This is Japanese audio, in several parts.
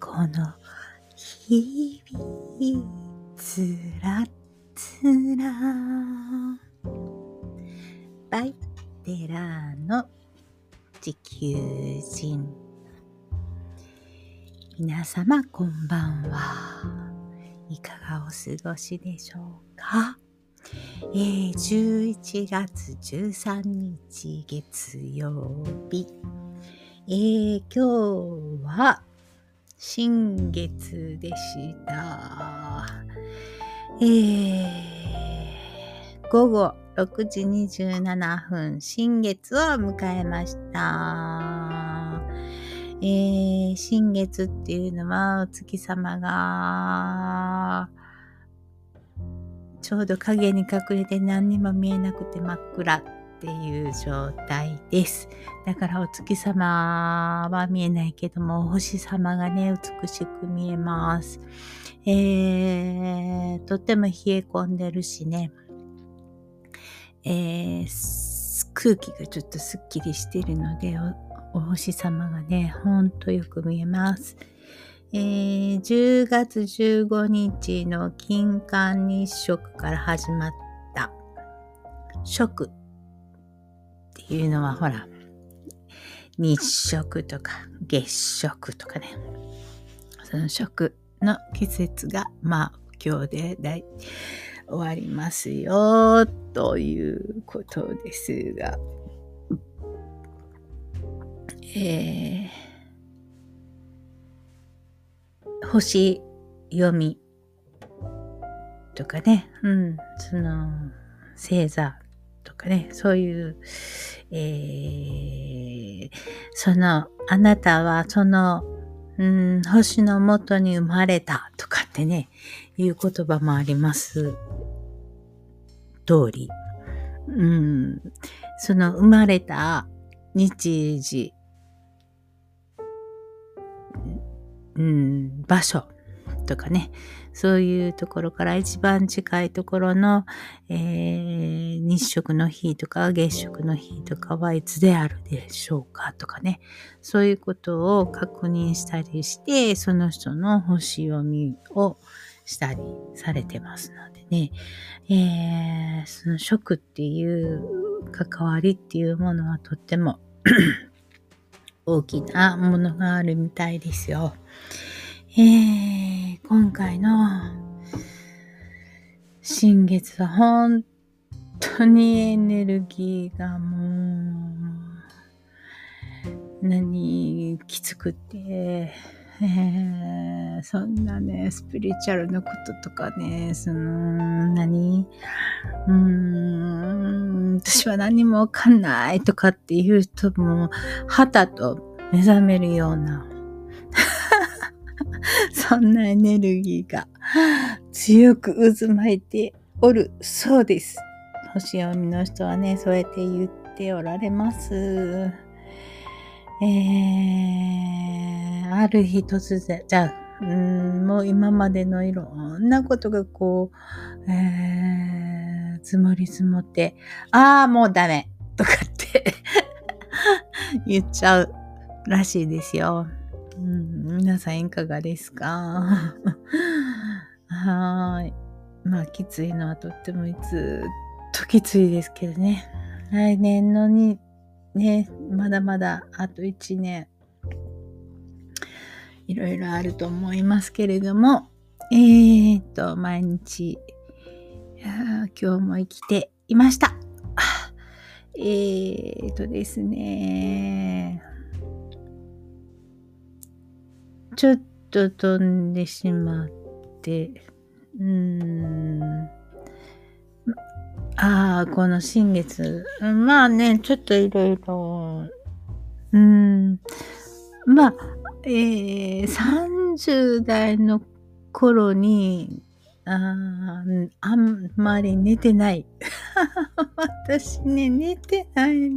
この日々つらつら。バイテラーの地球人。皆様こんばんは。いかがお過ごしでしょうか？えー、11月13日月曜日。えー、今日は新月でした。えー、午後6時27分、新月を迎えました。えー、新月っていうのはお月様がちょうど影に隠れて何にも見えなくて真っ暗っていう状態です。だからお月様は見えないけども、お星様がね、美しく見えます。えー、とっても冷え込んでるしね、えー、空気がちょっとすっきりしてるのでお、お星様がね、ほんとよく見えます。えー、10月15日の金環日食から始まった食いうのはほら、日食とか月食とかね、その食の季節が、まあ、今日で終わりますよ、ということですが、えー、星読みとかね、うん、その、星座とかね、そういう、えー、その、あなたはその、うん、星の元に生まれたとかってね、いう言葉もあります通り、うん、その生まれた日時、うん、場所とかね、そういうところから一番近いところの、えー、日食の日とか月食の日とかはいつであるでしょうかとかね、そういうことを確認したりして、その人の星読みをしたりされてますのでね、えー、その食っていう関わりっていうものはとっても 大きなものがあるみたいですよ。えー、今回の新月は本当にエネルギーがもう何きつくて、えー、そんなね、スピリチュアルなこととかね、その、何？うーん、私は何もわかんないとかっていう人も、はたと目覚めるような そんなエネルギーが強く渦巻いておるそうです。星読みの人はね、そうやって言っておられます。えー、ある日突然、じゃあ、うんもう今までのいろんなことがこう、えー、積もり積もって、ああ、もうダメとかって 言っちゃうらしいですよ。うん、皆さんいかがですか？はい。まあ、きついのはとってもいつときついですけどね。来年のに、ね、まだまだあと1年、いろいろあると思いますけれども、えー、っと、毎日、今日も生きていました。えー、っとですね、ちょっと飛んでしまって、うーん。ああ、この新月。まあね、ちょっといろいろ、うん。まあ、えー、30代の頃に、ああんまり寝てない。私ね、寝てない。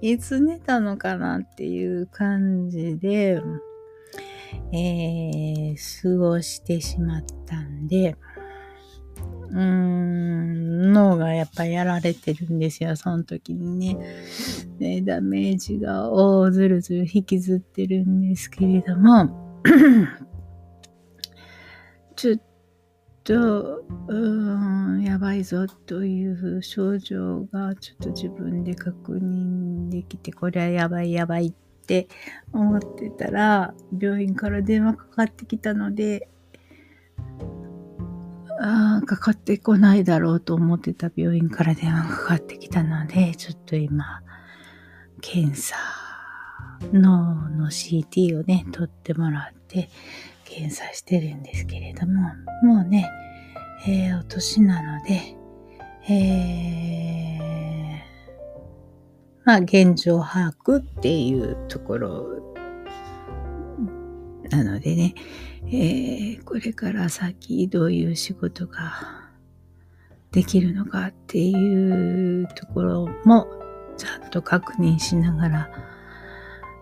いつ寝たのかなっていう感じで、えー、過ごしてしまったんで、うーん、脳がやっぱやられてるんですよ、その時にね。で、ダメージが、おずるずる引きずってるんですけれども、ちょっと、うーん、やばいぞという症状がちょっと自分で確認できて、これはやばいやばいっって思ってたら、病院から電話かかってきたので、あかかってこないだろうと思ってた病院から電話かかってきたので、ちょっと今、検査、脳の CT をね、取ってもらって、検査してるんですけれども、もうね、えー、お年なので、えー、まあ、現状把握っていうところなのでね、えー、これから先どういう仕事ができるのかっていうところもちゃんと確認しながら、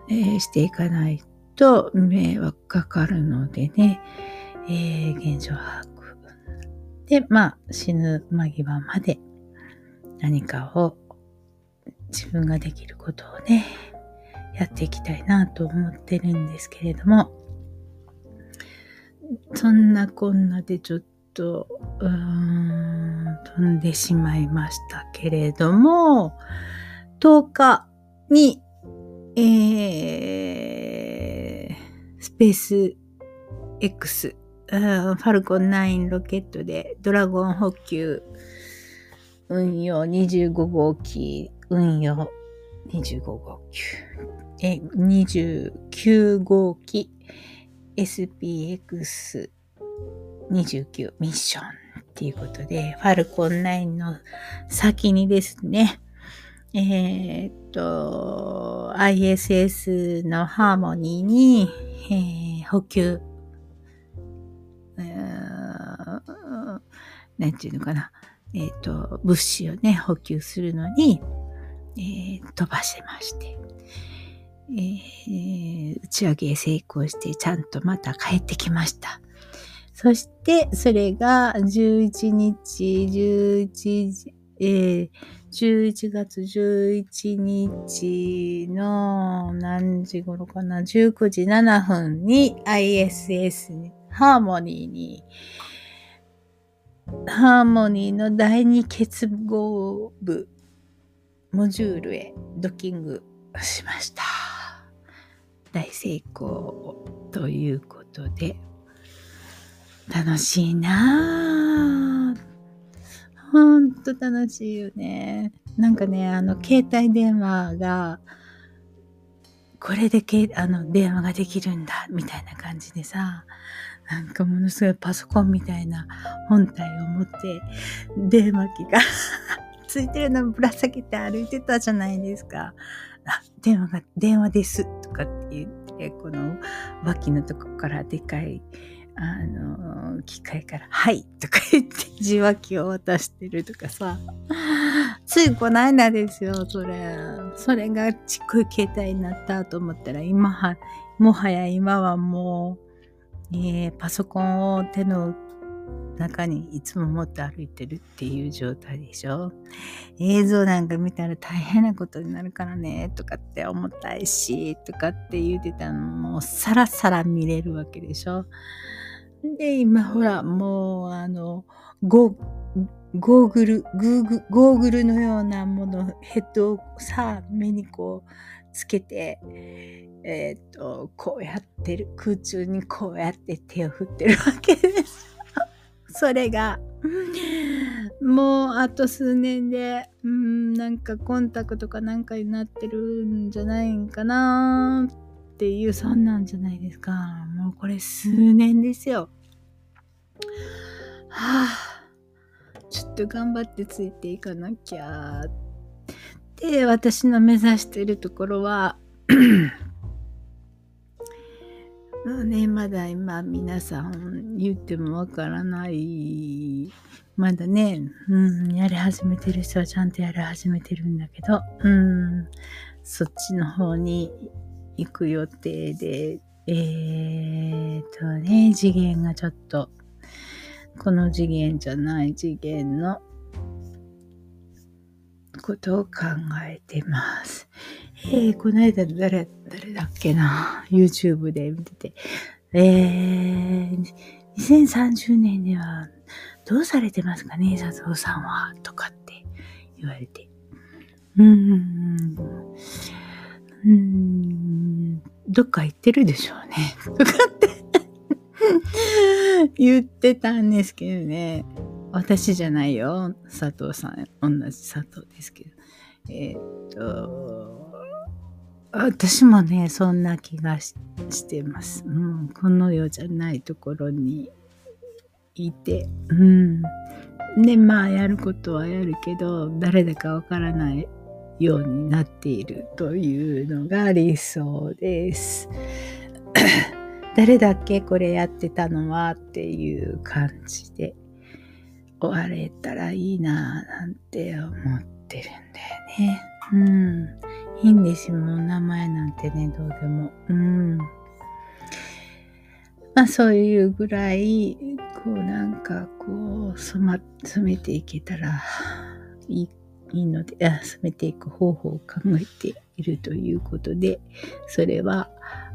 えー、していかないと迷惑かかるのでね、えー、現状把握。で、まあ死ぬ間際まで何かを自分ができることをね、やっていきたいなと思ってるんですけれども、そんなこんなでちょっと、うーん、飛んでしまいましたけれども、10日に、えー、スペース X、ファルコン9ロケットでドラゴン補給運用25号機運用25号機。え29号機。SPX29 ミッションっていうことで、ファルコン9の先にですね、えー、っと、ISS のハーモニーに、えー、補給、えー、なんていうのかな、えっ、と、物資をね、補給するのに、えー、飛ばしまして、えー、打ち上げ成功してちゃんとまた帰ってきました。そして、それが11日、11時えー、11月11日の何時頃かな、19時7分に ISS に、ハーモニーに、ハーモニーの第二結合部、モジュールへドッキングしました。大成功ということで、楽しいなぁ。ほんと楽しいよね。なんかね、あの、携帯電話が、これでけあの電話ができるんだ、みたいな感じでさ、なんかものすごいパソコンみたいな本体を持って、電話機がついてるのぶら下げて歩いてたじゃないですか。あ、電話が、電話です。とかって言って、この脇のとこからでかい、あの、機械から、はいとか言って受話器を渡してるとかさ。ついこないだですよ、それ。それがちっこい携帯になったと思ったら、今は、もはや今はもう、えー、パソコンを手の中にいつも持って歩いてるっていう状態でしょ？映像なんか見たら大変なことになるからねとかって思ったいしとかって言ってたの。もさらさら見れるわけでしょ？で今ほらもうあのゴゴーグルグーグゴーグルのようなものヘッドをさ目にこうつけてえっ、とこうやってる空中にこうやって手を振ってるわけです。それが、もうあと数年で、うん、なんかコンタクトかなんかになってるんじゃないんかなっていう、そんなんじゃないですか。もうこれ数年ですよ。はあ、ちょっと頑張ってついていかなきゃ。で、私の目指してるところはまあね、まだ今皆さん言ってもわからない。まだね、うん、やり始めてる人はちゃんとやり始めてるんだけど、うん、そっちの方に行く予定で、えーとね、次元がちょっとこの次元じゃない次元のことを考えてます。えー、この間誰、誰だっけな ?YouTube で見てて。えー、2030年ではどうされてますかね？佐藤さんはとかって言われて。うーん。うーん。どっか行ってるでしょうね。とかって 言ってたんですけどね。私じゃないよ。佐藤さん。同じ佐藤ですけど。えー、っと、私もね、そんな気がしてます。うん、この世じゃないところにいて。うん。で、まあ、やることはやるけど、誰だかわからないようになっているというのが理想です。誰だっけこれやってたのはっていう感じで終われたらいいななんて思ってるんだよね。うん。いいんですよ。もう名前なんてね、どうでも。うん。まあそういうぐらい、こうなんかこう染ま、染めていけたらいいいいので、あ染めていく方法を考えているということで、それは、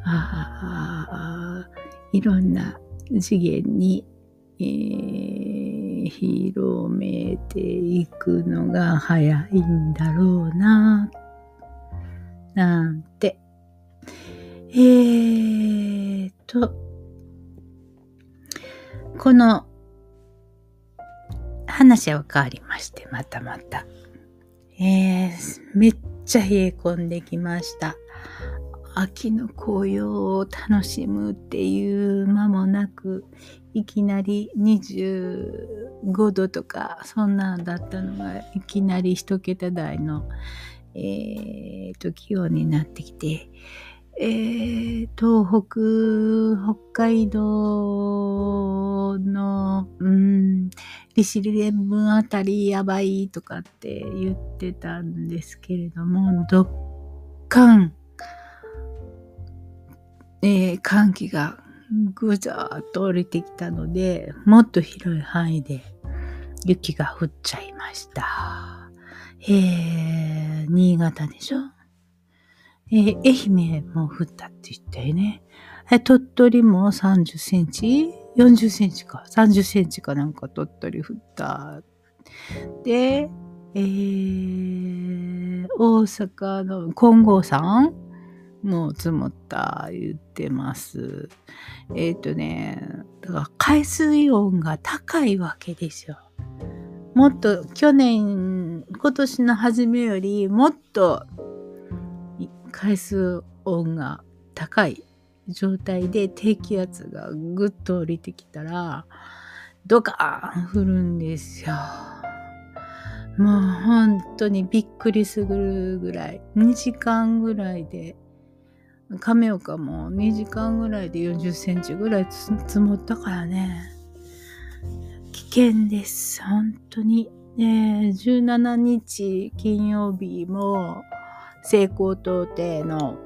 ああいろんな次元に、えー、広めていくのが早いんだろうな、なんて。えーと、この話は変わりまして、またまた。えー、めっちゃ冷え込んできました。秋の紅葉を楽しむっていう間もなく、いきなり25度とか、そんなんだったのが、いきなり一桁台の、えー、と、気温になってきて、えー、東北、北海道の、うん、利尻連文あたりやばいとかって言ってたんですけれども、どっかん、えー、寒気がぐざーっと降りてきたので、もっと広い範囲で雪が降っちゃいました。えー、新潟でしょ？えー、愛媛も降ったって言ったよね。え、鳥取も30センチ ?40 センチか。30センチかなんか鳥取降った。で、えー、大阪の金剛山もう積もった言ってます。えっ、ー、とね、だから海水温が高いわけですよ。もっと去年、今年の初めよりもっと海水温が高い状態で低気圧がぐっと降りてきたらドカーン降るんですよ。もう本当にびっくりするぐらい2時間ぐらいで亀岡も2時間ぐらいで40センチぐらい積もったからね危険です。本当に。ね17日金曜日も成功到底の、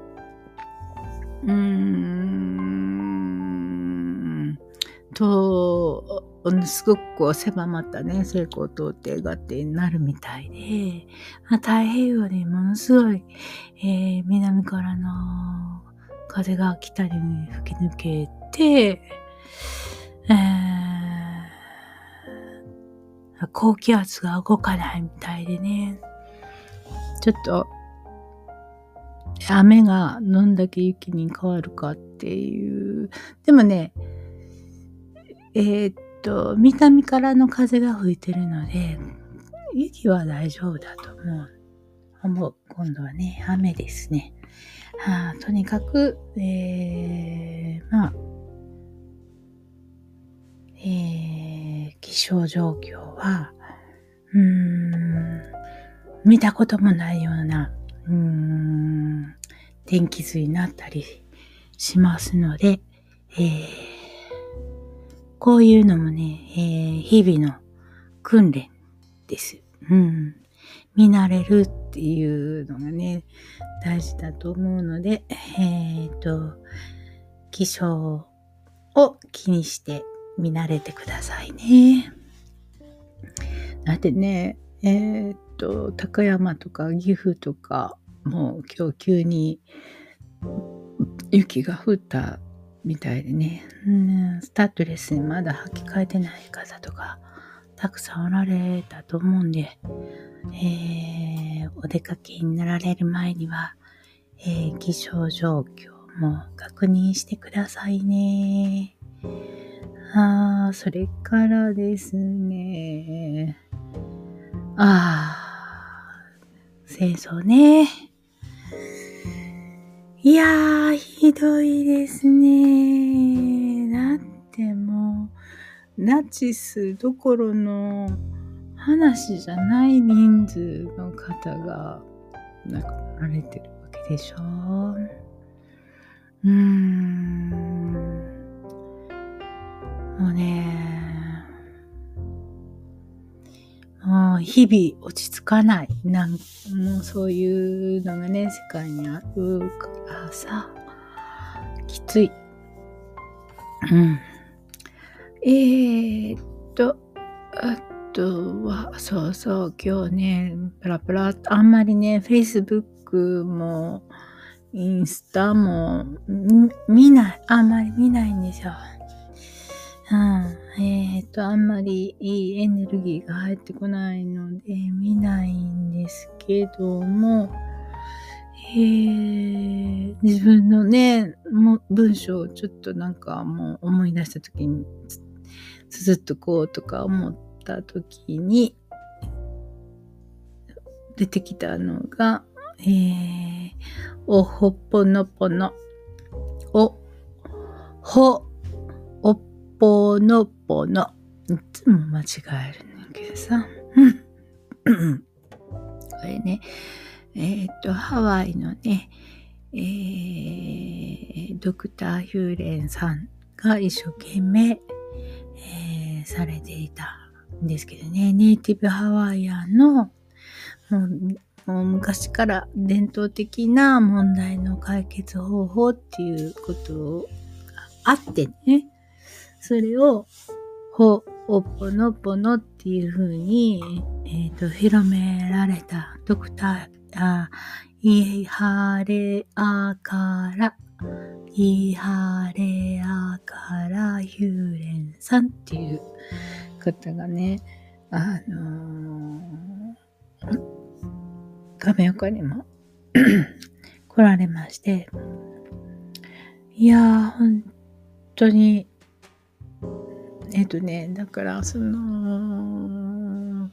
うーん、と、すごくこう狭まったね、成功到底がってなるみたいで、まあ、太平洋でものすごい、えー、南からの風が北に吹き抜けて、えー、高気圧が動かないみたいでね、ちょっと雨がどんだけ雪に変わるかっていう。でもね、えー、っと、南からの風が吹いてるので、雪は大丈夫だと思う。思う。今度はね、雨ですね。はあ、とにかく、えー、まあ、えー、気象状況は、うーん、見たこともないようなうーん、天気図になったりしますので、えー、こういうのもね、えー、日々の訓練です。うん。見慣れるっていうのがね、大事だと思うので、えっ、ー、と、気象を気にして見慣れてくださいね。だってね、えー、っと、高山とか岐阜とか、もう今日急に雪が降ったみたいでね、スタッドレスにまだ履き替えてない方とか、たくさんおられたと思うんで、えー、お出かけになられる前には、えー、気象状況も確認してくださいね。あ、それからですね。あー、戦争ね。いやー、ひどいですね。だってもう、ナチスどころの話じゃない人数の方が亡くなられてるわけでしょうーん。もうね、もう日々落ち着かない。なんもうそういうのがね、世界にあるからさ、きつい。うん。えー、っと、あとは、そうそう、今日ね、プラプラ、あんまりね、Facebook も、インスタも、見ない、あんまり見ないんですよ。うん。えっ、と、あんまりいいエネルギーが入ってこないので、見ないんですけども、えー、自分のね、も文章をちょっとなんかもう思い出した時に、つづっとこうとか思った時に、出てきたのが、えー、おほっぽのぽの、お、ほ、ぽのぽの。いつも間違えるんだけどさ。これね、えっ、と、ハワイのね、えー、ドクター・ヒューレンさんが一生懸命、えー、されていたんですけどね、ネイティブハワイアンの、もうもう昔から伝統的な問題の解決方法っていうことがあってね、それを、ほ、おぽのぽのっていう風に、えっ、ー、と、広められた。ドクター、あ、いはれあから、いはれあからヒューレンさんっていう方がね、あのー、画面横にも 来られまして、いやー、本当にえっ、とね、だからその、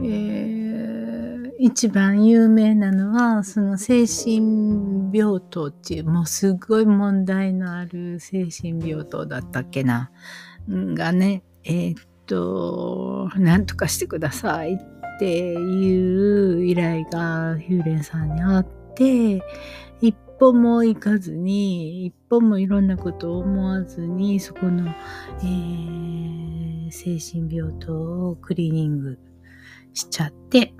えー、一番有名なのは、その精神病棟っていう、もうすごい問題のある精神病棟だったっけな、がね、えっ、と、なんとかしてくださいっていう依頼がヒューレンさんにあって、歩も行かずに、一歩もいろんなことを思わずに、そこの、えー、精神病棟をクリーニングしちゃって、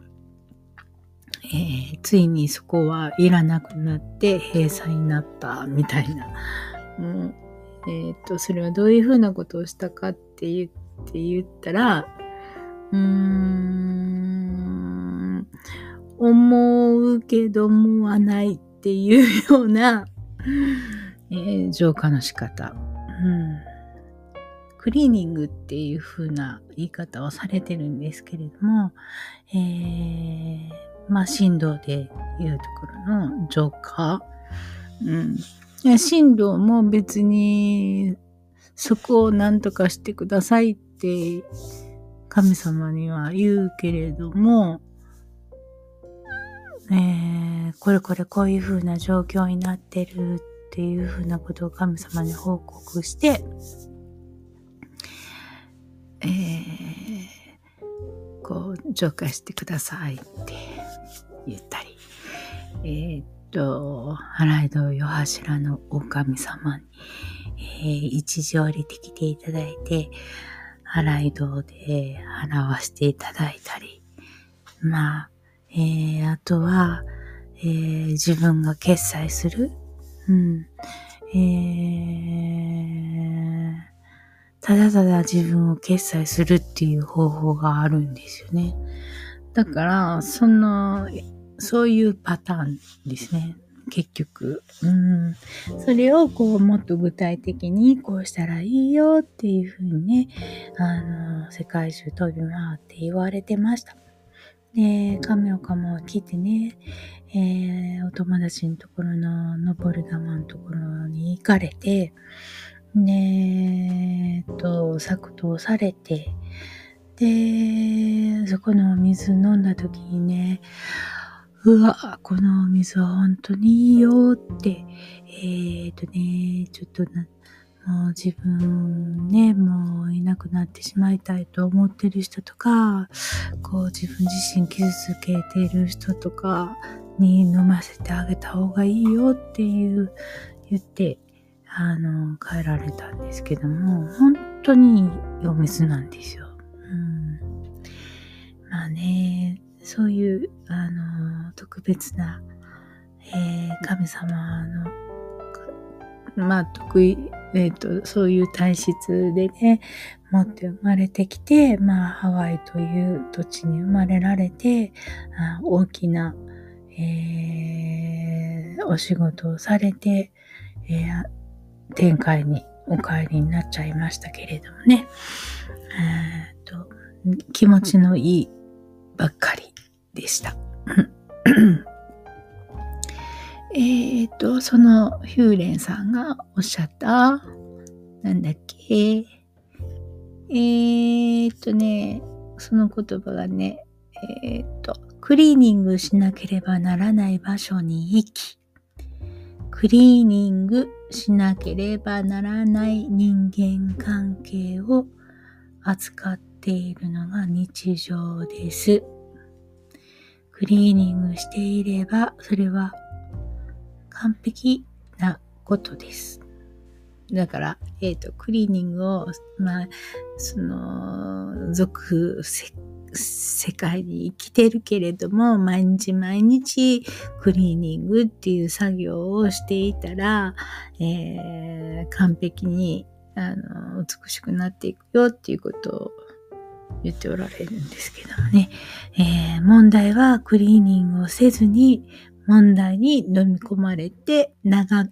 えー、ついにそこはいらなくなって閉鎖になったみたいな。うんえっ、ー、と、それはどういうふうなことをしたかって言って言ったら、うーん、思うけどもはないっていうような、えー、浄化の仕方、うん。クリーニングっていう風な言い方をされてるんですけれども、えー、まあ、振動でいうところの浄化。うん。振動も別にそこを何とかしてくださいって神様には言うけれども、えー、これこれこういう風な状況になってるっていう風なことを神様に報告して、えー、こう、浄化してくださいって言ったり、えー、っと、原井戸夜柱のお神様に、えー、一時降りてきていただいて、原井戸で払わせていただいたり、まあ、えー、あとは、えー、自分が決済する。うん。えただただ自分を決済するっていう方法があるんですよね。だから、その、そういうパターンですね。結局。うん。それをこう、もっと具体的にこうしたらいいよっていうふうにね、あの、世界中飛び回って言われてました。で、亀岡も来てね、えー、お友達のところの登る玉のところに行かれて、で、えっと、作動されて、で、そこのお水飲んだ時にね、うわ、このお水は本当にいいよって、えっ、とね、ちょっとな、もう自分ね、もういなくなってしまいたいと思ってる人とか、こう自分自身傷つけている人とかに飲ませてあげた方がいいよっていう言って、あの、帰られたんですけども、本当にいいお水なんですよ。うん、まあね、そういう、あの、特別な、えー、神様の、まあ、得意、えっ、ー、と、そういう体質でね、持って生まれてきて、まあ、ハワイという土地に生まれられて、あ大きな、えー、お仕事をされて、えー、天界にお帰りになっちゃいましたけれどもね。えー、と気持ちのいいばっかりでした。えっと、そのヒューレンさんがおっしゃった、なんだっけ、えー、っとね、その言葉がね、えー、っと、クリーニングしなければならない場所に行き、クリーニングしなければならない人間関係を扱っているのが日常です。クリーニングしていれば、それは完璧なことです。だから、えっ、ー、と、クリーニングを、まあ、その、俗世界に生きてるけれども、毎日毎日クリーニングっていう作業をしていたら、えー、完璧にあの美しくなっていくよっていうことを言っておられるんですけどもね、えー、問題はクリーニングをせずに問題に飲み込まれて嘆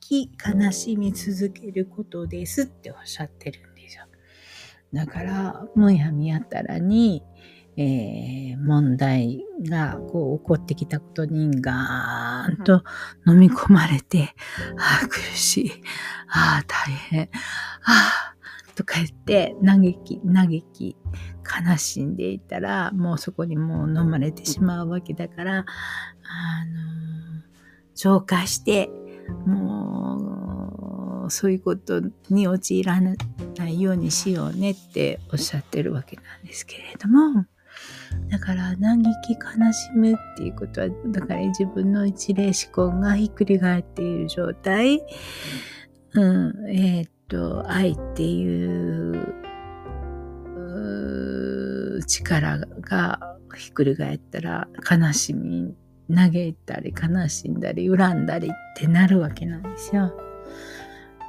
き悲しみ続けることですっておっしゃってるんですよ。だから、むやみやったらに、えー、問題がこう起こってきたことにガーンと飲み込まれて、ああ、苦しい。ああ、大変。ああ、とか言って、嘆き、嘆き、悲しんでいたら、もうそこにもう飲まれてしまうわけだから、あの浄化して、もう、そういうことに陥らないようにしようねっておっしゃってるわけなんですけれども、だから嘆き悲しむっていうことはだから自分の一例思考がひっくり返っている状態、うん、えー、っと愛っていう力がひっくり返ったら悲しみ嘆いたり悲しんだり恨んだりってなるわけなんですよ。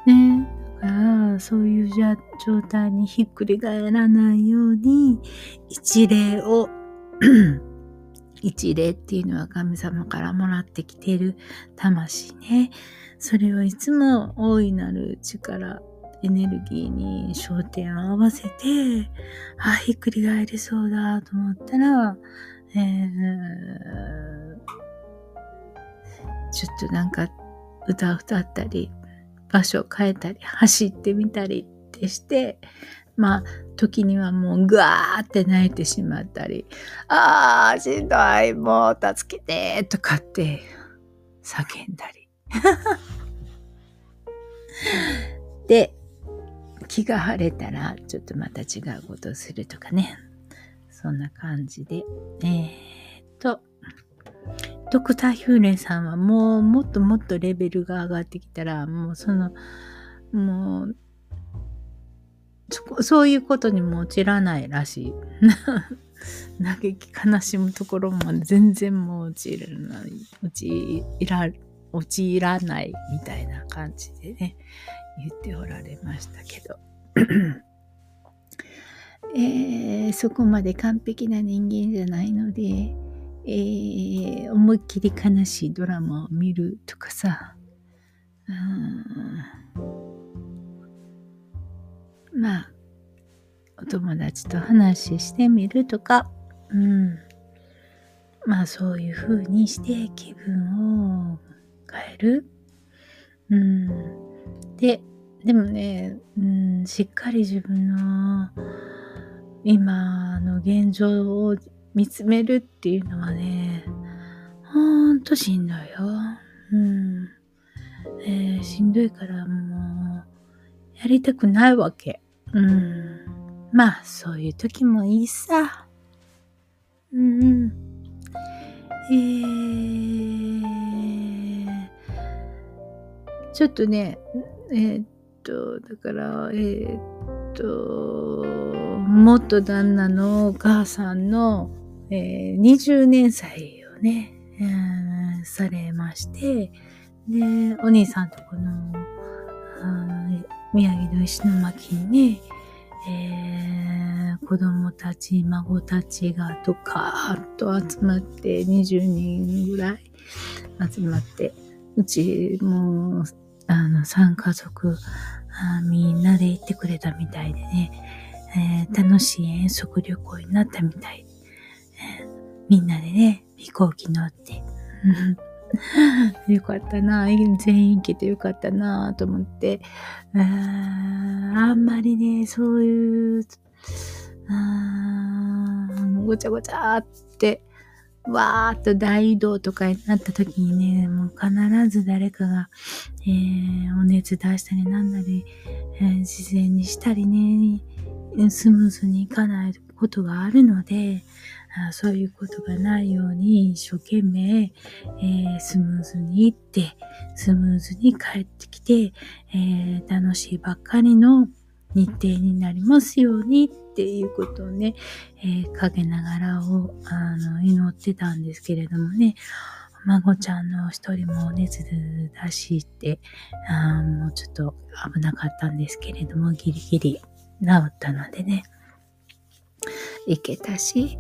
ねだからそういう状態にひっくり返らないように一例を 一例っていうのは神様からもらってきている魂ね。それをいつも大いなる力、エネルギーに焦点を合わせて、あ、ひっくり返りそうだと思ったら、えー、ちょっとなんか歌歌ったり、場所を変えたり、走ってみたりってして、まあ、時にはもうぐわーって泣いてしまったり、あー、しんどい、もう助けて、とかって叫んだり。で、気が晴れたら、ちょっとまた違うことをするとかね。そんな感じで。えー、っと、ドクター・ヒューレンさんはもうもっともっとレベルが上がってきたら、もうその、もう、そういうことにも陥らないらしい。嘆き悲しむところも全然もう陥らない、陥ら、陥らないみたいな感じでね、言っておられましたけど。えー、そこまで完璧な人間じゃないので、えー、思いっきり悲しいドラマを見るとかさ、まあ、お友達と話してみるとか、うん。まあそういう風にして気分を変える。うん。で、でもね、うん、しっかり自分の今の現状を見つめるっていうのはね、ほんとしんどいよ。うん。えー、しんどいからもう、やりたくないわけ。うん。まあ、そういう時もいいさ。うん。えー、ちょっとね、えー、っと、だから、えー、っと、元旦那のお母さんの、えー、20年祭をね、えー、されまして、で、お兄さんとこの、宮城の石巻にね、えー、子供たち、孫たちがドカーッと集まって20人ぐらい集まって、うちもあの3家族みんなで行ってくれたみたいでね、えー、楽しい遠足旅行になったみたい。えー、みんなでね、飛行機乗って、よかったな、全員行けてよかったなと思って、ああんまりね、そういう、あごちゃごちゃって、わーっと大移動とかになった時にね、もう必ず誰かが、えー、お熱出したりなんなり、えー、自然にしたりね、スムーズにいかないことがあるので、あそういうことがないように一生懸命、えー、スムーズに行って、スムーズに帰ってきて、えー、楽しいばっかりの日程になりますようにっていうことをね、えー、かけながらをあの祈ってたんですけれどもね、孫ちゃんの一人も熱出しって、あもうちょっと危なかったんですけれども、ギリギリ治ったのでね、行けたし、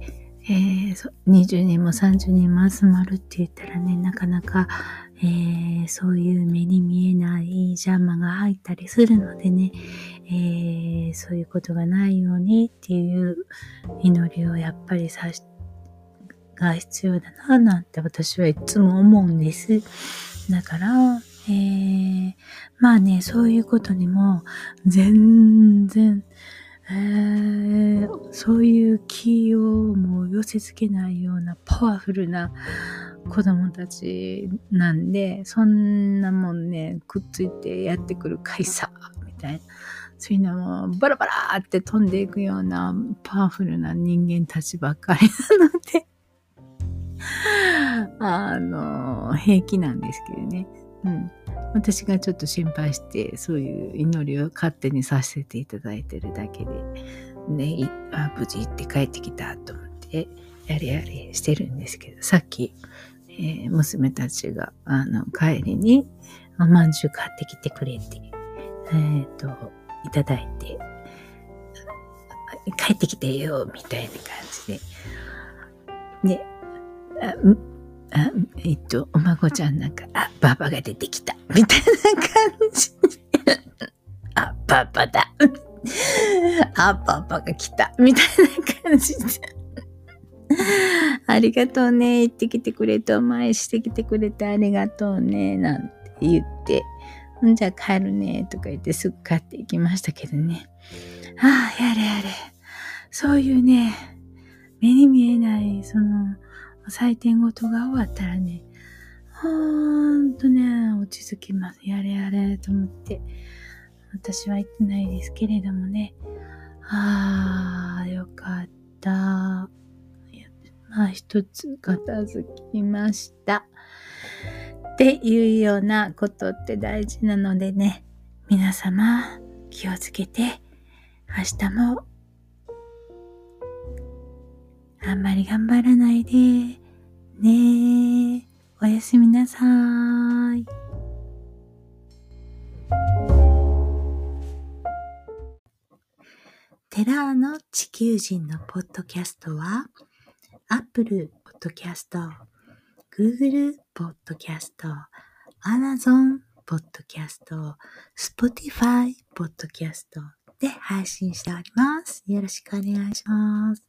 えー、20人も30人も集まるって言ったらね、なかなか、えー、そういう目に見えない邪魔が入ったりするのでね、えー、そういうことがないようにっていう祈りをやっぱりさし、が必要だな、なんて私はいつも思うんです。だから、えー、まあね、そういうことにも全然、えー、そういう気をもう寄せ付けないようなパワフルな子供たちなんで、そんなもんね、くっついてやってくる会社みたいな。そういうのもバラバラって飛んでいくようなパワフルな人間たちばっかりなので あの、平気なんですけどね。うん。私がちょっと心配して、そういう祈りを勝手にさせていただいてるだけで、ね、あ無事行って帰ってきたと思って、やれやれしてるんですけど、さっき、えー、娘たちが、あの、帰りに、おまんじゅう買ってきてくれて、えっ、ー、と、いただいて、帰ってきてよ、みたいな感じで。で、ああえっと、お孫ちゃんなんか、あ、パパが出てきた、みたいな感じで、あ、パパだ、あ、パパが来た、みたいな感じで、ありがとうね、行ってきてくれて、お前してきてくれてありがとうね、なんて言って、んじゃ帰るね、とか言ってすぐ帰っていきましたけどね。ああ、やれやれ。そういうね、目に見えない、その、採点ごとが終わったらね、ほんとね、落ち着きます。やれやれと思って。私は言ってないですけれどもね。ああ、よかった。まあ一つ片付きました。っていうようなことって大事なのでね、皆様気をつけて、明日もあんまり頑張らないで。ね。おやすみなさーい。テラーの地球人のポッドキャストは、Apple Podcast、Google Podcast、Amazon Podcast、Spotify Podcast で配信しております。よろしくお願いします。